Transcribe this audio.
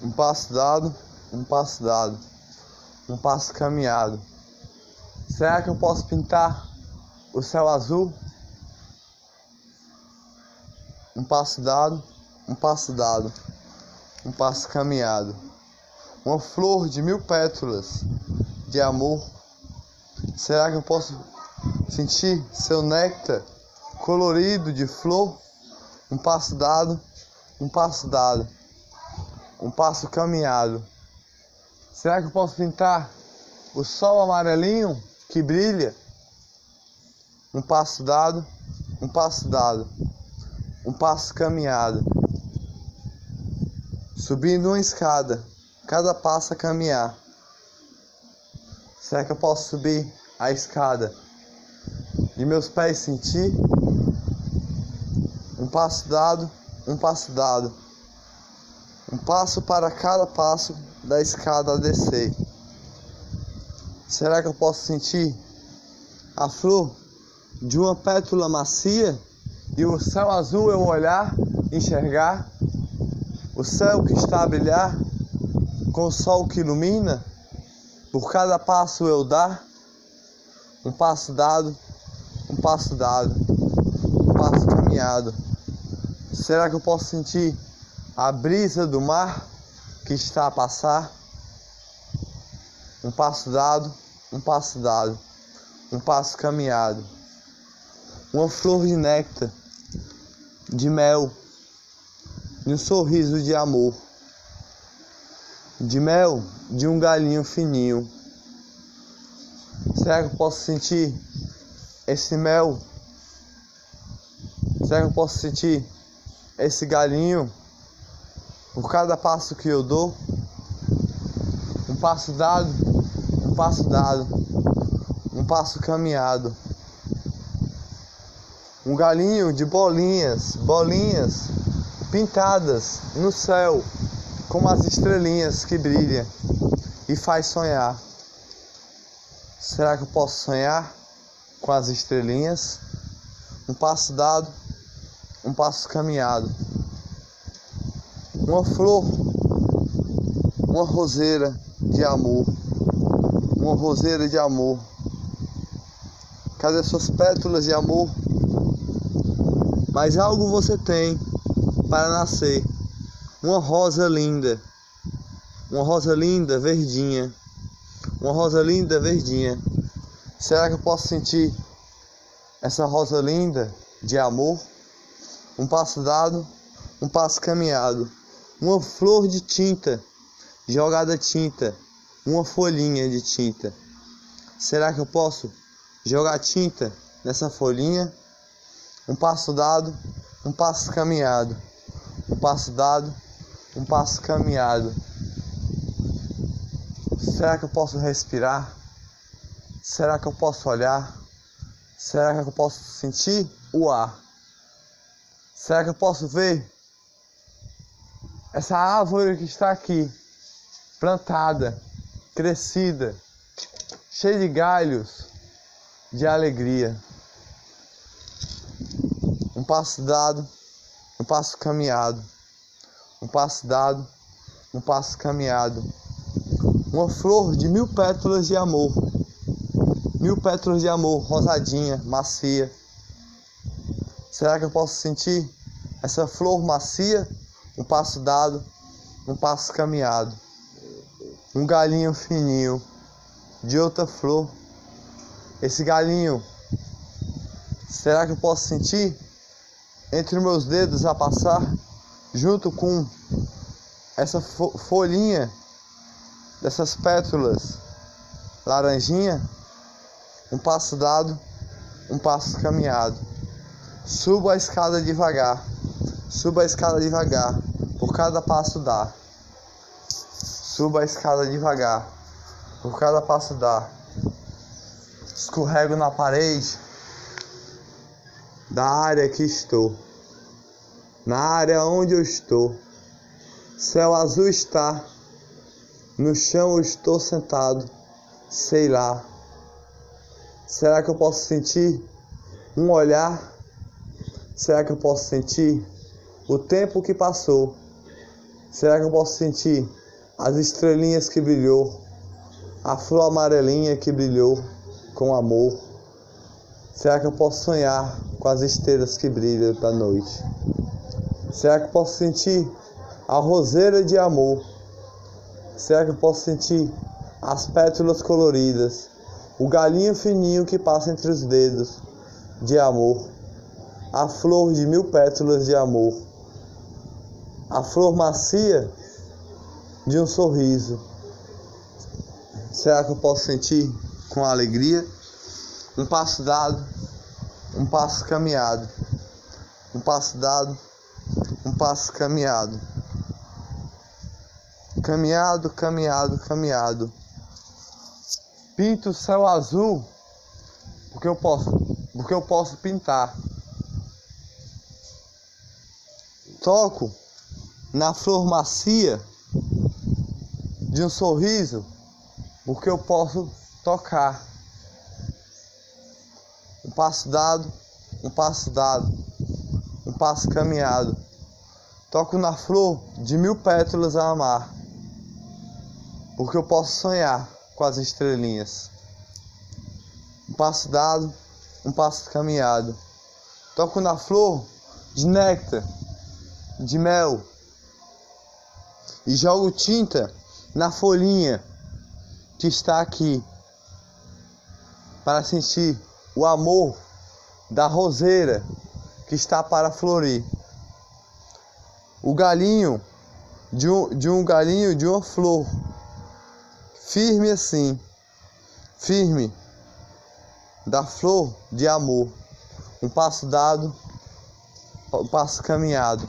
Um passo dado, um passo dado, um passo caminhado. Será que eu posso pintar o céu azul? Um passo dado, um passo dado, um passo caminhado. Uma flor de mil pétalas de amor. Será que eu posso sentir seu néctar colorido de flor? Um passo dado, um passo dado, um passo caminhado. Será que eu posso pintar o sol amarelinho que brilha? Um passo dado, um passo dado, um passo caminhado. Subindo uma escada, cada passo a caminhar. Será que eu posso subir a escada e meus pés sentir? Um passo dado, um passo dado. Um passo para cada passo da escada a descer. Será que eu posso sentir a flor de uma pétula macia e o céu azul eu olhar, enxergar? O céu que está a brilhar com o sol que ilumina? Por cada passo eu dar, um passo dado, um passo dado, um passo caminhado. Será que eu posso sentir a brisa do mar que está a passar? Um passo dado, um passo dado, um passo caminhado. Uma flor de néctar, de mel, e um sorriso de amor. De mel de um galinho fininho. Será que eu posso sentir esse mel? Será que eu posso sentir esse galinho por cada passo que eu dou? Um passo dado, um passo dado, um passo caminhado. Um galinho de bolinhas, bolinhas pintadas no céu, como as estrelinhas que brilham e faz sonhar. Será que eu posso sonhar com as estrelinhas? Um passo dado, um passo caminhado. Uma flor, uma roseira de amor. Uma roseira de amor. Cadê suas pétalas de amor? Mas algo você tem para nascer. Uma rosa linda. Uma rosa linda, verdinha. Uma rosa linda, verdinha. Será que eu posso sentir essa rosa linda de amor? Um passo dado, um passo caminhado. Uma flor de tinta, jogada tinta. Uma folhinha de tinta. Será que eu posso jogar tinta nessa folhinha? Um passo dado, um passo caminhado. Um passo dado, um passo caminhado. Será que eu posso respirar? Será que eu posso olhar? Será que eu posso sentir o ar? Será que eu posso ver essa árvore que está aqui, plantada, crescida, cheia de galhos de alegria? Um passo dado, um passo caminhado, um passo dado, um passo caminhado. Uma flor de mil pétalas de amor, mil pétalas de amor, rosadinha, macia. Será que eu posso sentir essa flor macia? Um passo dado, um passo caminhado. Um galinho fininho de outra flor. Esse galinho, será que eu posso sentir? entre meus dedos a passar, junto com essa folhinha dessas pétalas laranjinha, um passo dado, um passo caminhado. Subo a escada devagar, suba a escada devagar, por cada passo dá. Suba a escada devagar, por cada passo dá. Escorrego na parede, da área que estou, na área onde eu estou. Céu azul está, no chão eu estou sentado, sei lá. Será que eu posso sentir um olhar? Será que eu posso sentir o tempo que passou? Será que eu posso sentir as estrelinhas que brilhou, a flor amarelinha que brilhou com amor? Será que eu posso sonhar com as estrelas que brilham da noite? Será que eu posso sentir a roseira de amor? Será que eu posso sentir as pétalas coloridas, o galinho fininho que passa entre os dedos de amor, a flor de mil pétalas de amor, a flor macia de um sorriso? Será que eu posso sentir com alegria um passo dado, um passo caminhado, um passo dado, um passo caminhado? Caminhado, caminhado, caminhado. Pinto o céu azul porque eu posso, porque eu posso pintar. Toco na flor macia de um sorriso porque eu posso tocar. Um passo dado, um passo dado, um passo caminhado. Toco na flor de mil pétalas a amar porque eu posso sonhar com as estrelinhas. Um passo dado, um passo caminhado. Toco na flor de néctar, de mel, e jogo tinta na folhinha que está aqui para sentir o amor da roseira que está para florir. O galinho de um, de um galinho de uma flor firme assim, firme, da flor de amor, um passo dado, um passo caminhado.